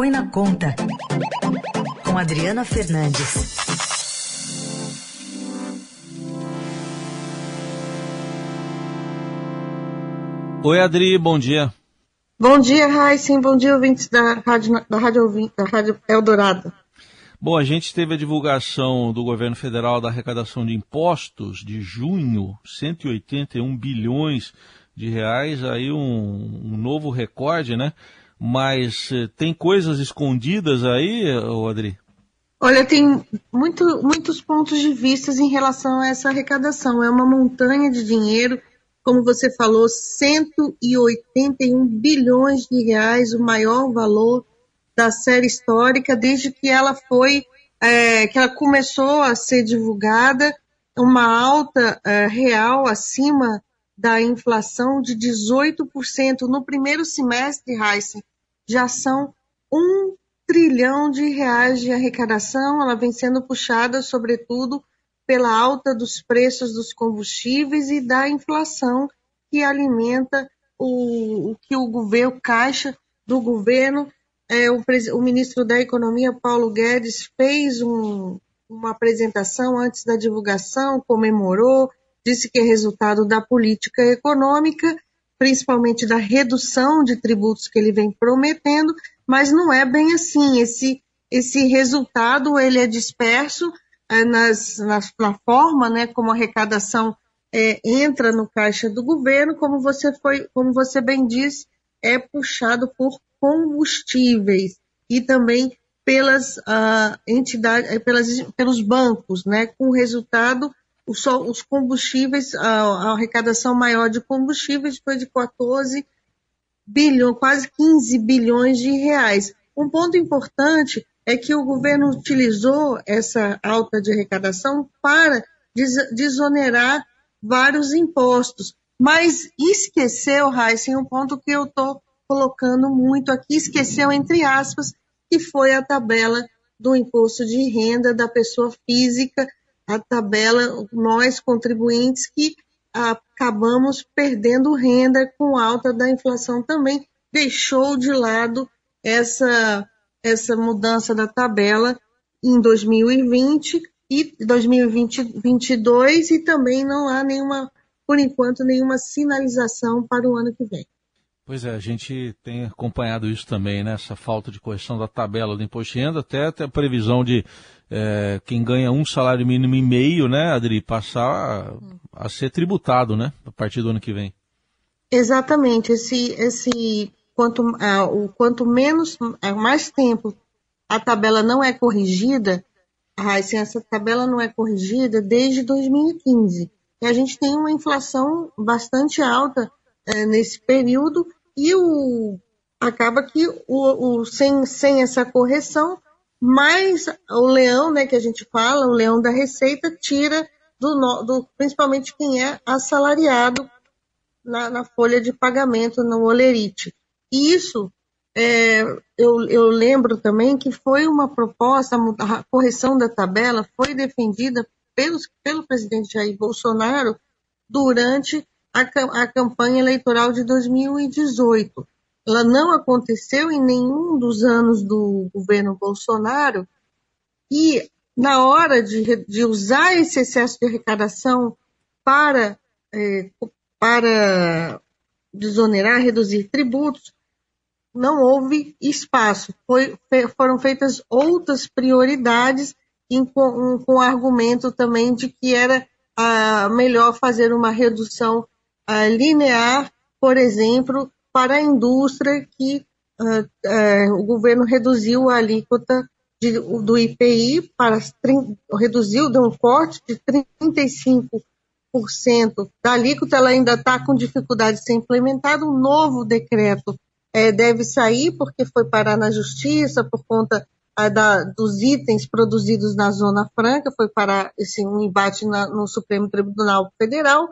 Põe na Conta, com Adriana Fernandes. Oi, Adri, bom dia. Bom dia, Raíssen. Bom dia, ouvintes da Rádio, da Rádio, da Rádio Eldorado. Bom, a gente teve a divulgação do governo federal da arrecadação de impostos de junho, 181 bilhões de reais, aí um, um novo recorde, né? Mas eh, tem coisas escondidas aí, Adri? Olha, tem muito, muitos pontos de vista em relação a essa arrecadação. É uma montanha de dinheiro, como você falou, 181 bilhões de reais, o maior valor da série histórica desde que ela foi, é, que ela começou a ser divulgada, uma alta é, real acima da inflação de 18% no primeiro semestre, Heisen, já são um trilhão de reais de arrecadação, ela vem sendo puxada, sobretudo, pela alta dos preços dos combustíveis e da inflação que alimenta o, o que o governo, caixa do governo. É, o, o, ministro da Economia, Paulo Guedes, fez um, uma apresentação antes da divulgação, comemorou, disse que é resultado da política econômica, principalmente da redução de tributos que ele vem prometendo, mas não é bem assim. Esse, esse resultado ele é disperso é, nas, nas, na forma né, como a arrecadação é, entra no caixa do governo, como você, foi, como você bem disse, é puxado por combustíveis e também pelas uh, entidades, pelas, pelos bancos, né, com resultado os combustíveis, a, arrecadação maior de combustíveis foi de 14 bilhões, quase 15 bilhões de reais. Um ponto importante é que o governo utilizou essa alta de arrecadação para desonerar vários impostos, mas esqueceu, Heisen, um ponto que eu estou colocando muito aqui, esqueceu entre aspas, que foi a tabela do imposto de renda da pessoa física, a tabela, nós contribuintes que acabamos perdendo renda com alta da inflação também, deixou de lado essa, essa mudança da tabela em 2020 e 2022 e também não há nenhuma, por enquanto, nenhuma sinalização para o ano que vem. Pois é, a gente tem acompanhado isso também, né? Essa falta de correção da tabela do imposto de renda, até, até a previsão de é, quem ganha um salário mínimo e meio, né, Adri, passar a, a, ser tributado, né, a partir do ano que vem. Exatamente. Esse, esse quanto, ah, o quanto menos, é, mais tempo a tabela não é corrigida, ah, assim, essa tabela não é corrigida desde 2015. E a gente tem uma inflação bastante alta é, nesse período e o, acaba que o, o, sem, sem essa correção, mais o leão, né, que a gente fala, o leão da receita, tira do, do principalmente quem é assalariado na, na, folha de pagamento, no olerite. E isso, é, eu, eu lembro também que foi uma proposta, a correção da tabela foi defendida pelos, pelo presidente Jair Bolsonaro durante a, a campanha eleitoral de 2018. Ela não aconteceu em nenhum dos anos do governo Bolsonaro e na hora de, de usar esse excesso de arrecadação para, é, para desonerar, reduzir tributos, não houve espaço. Foi, foram feitas outras prioridades em, com, com argumento também de que era melhor fazer uma redução linear, por exemplo, para a indústria que uh, uh, o governo reduziu a alíquota de, do IPI para reduziu, deu um corte de 35% da alíquota, ela ainda está com dificuldade de ser implementada, um novo decreto é, deve sair porque foi parar na justiça por conta da, dos itens produzidos na Zona Franca, foi parar esse, um embate na, no Supremo Tribunal Federal,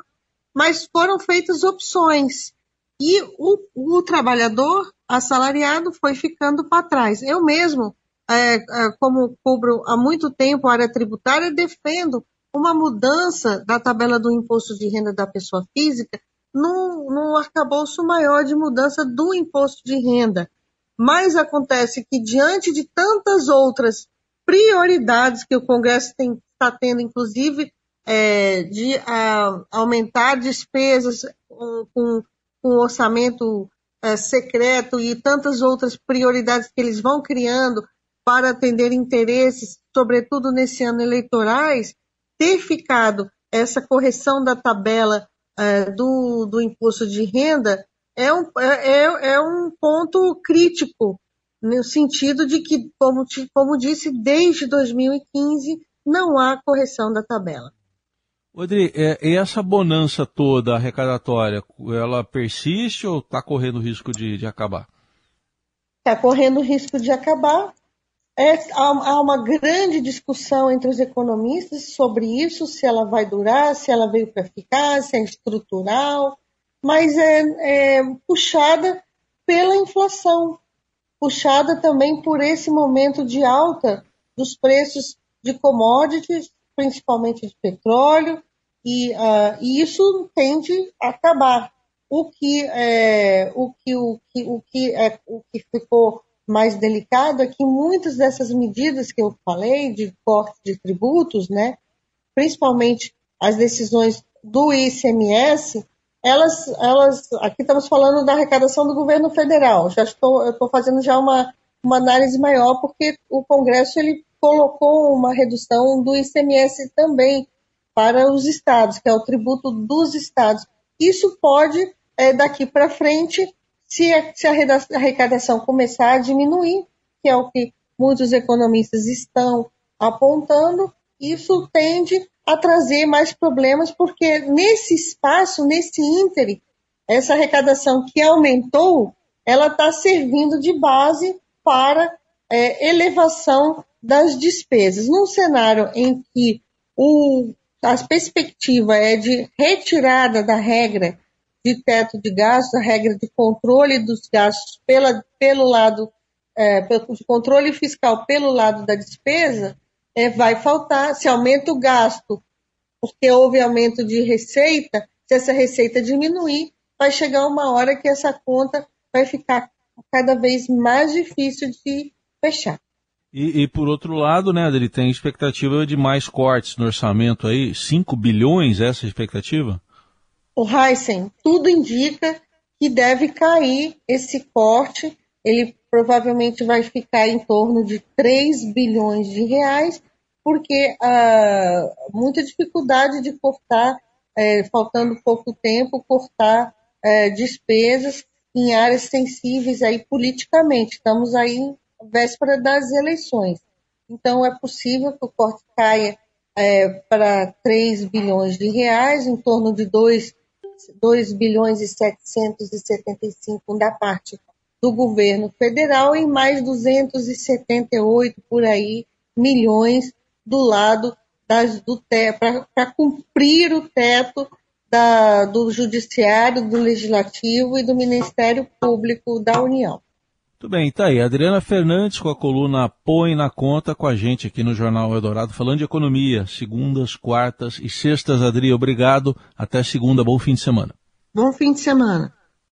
mas foram feitas opções e o, o trabalhador assalariado foi ficando para trás. Eu mesmo, é, é, como cubro há muito tempo a área tributária, defendo uma mudança da tabela do imposto de renda da pessoa física num, arcabouço maior de mudança do imposto de renda. mas acontece que diante de tantas outras prioridades que o Congresso está tendo, inclusive é, de a, aumentar despesas com, com, orçamento é, secreto e tantas outras prioridades que eles vão criando para atender interesses, sobretudo nesse ano eleitorais, ter ficado essa correção da tabela é, do, do imposto de renda é um, é, é, é um ponto crítico, no sentido de que, como, como disse, desde 2015 não há correção da tabela. Odri, é, e essa bonança toda arrecadatória, ela persiste ou está correndo risco de, de acabar? Está correndo risco de acabar. É, há, há, uma grande discussão entre os economistas sobre isso, se ela vai durar, se ela veio para ficar, se é estrutural, mas é, é puxada pela inflação, puxada também por esse momento de alta dos preços de commodities, principalmente de petróleo, e, uh, e isso tende a acabar. O que, é, o, que, o, que, o, que, é, o que ficou mais delicado é que muitas dessas medidas que eu falei, de corte de tributos, né, principalmente as decisões do ICMS, elas, elas, aqui estamos falando da arrecadação do governo federal. Já estou, eu estou fazendo já uma, uma análise maior porque o Congresso ele colocou uma redução do ICMS também para os estados, que é o tributo dos estados. Isso pode, é, daqui para frente, se a, se a arrecadação começar a diminuir, que é o que muitos economistas estão apontando, isso tende a trazer mais problemas, porque nesse espaço, nesse íntere, essa arrecadação que aumentou, ela está servindo de base para é, elevação das despesas. Num cenário em que o, a perspectiva é de retirada da regra de teto de gastos, a regra de controle dos gastos pela, pelo lado é, de controle fiscal pelo lado da despesa, é, vai faltar. Se aumenta o gasto porque houve aumento de receita, se essa receita diminuir, vai chegar uma hora que essa conta vai ficar cada vez mais difícil de fechar. E, e, por outro lado, né, ele tem expectativa de mais cortes no orçamento aí, 5 bilhões essa expectativa? O Heisen, tudo indica que deve cair esse corte, ele provavelmente vai ficar em torno de 3 bilhões de reais, porque há muita dificuldade de cortar, é, faltando pouco tempo, cortar é, despesas em áreas sensíveis aí politicamente. Estamos aí véspera das eleições. Então, é possível que o corte caia é, para 3 bilhões de reais, em torno de 2, 2 bilhões e 775 da parte do governo federal e mais 278 por aí milhões do lado das, do para cumprir o teto da, do Judiciário, do Legislativo e do Ministério Público da União. Muito bem, tá aí. Adriana Fernandes com a coluna Põe na Conta com a gente aqui no Jornal Eldorado, falando de economia, segundas, quartas e sextas. Adri, obrigado. Até segunda, bom fim de semana. Bom fim de semana.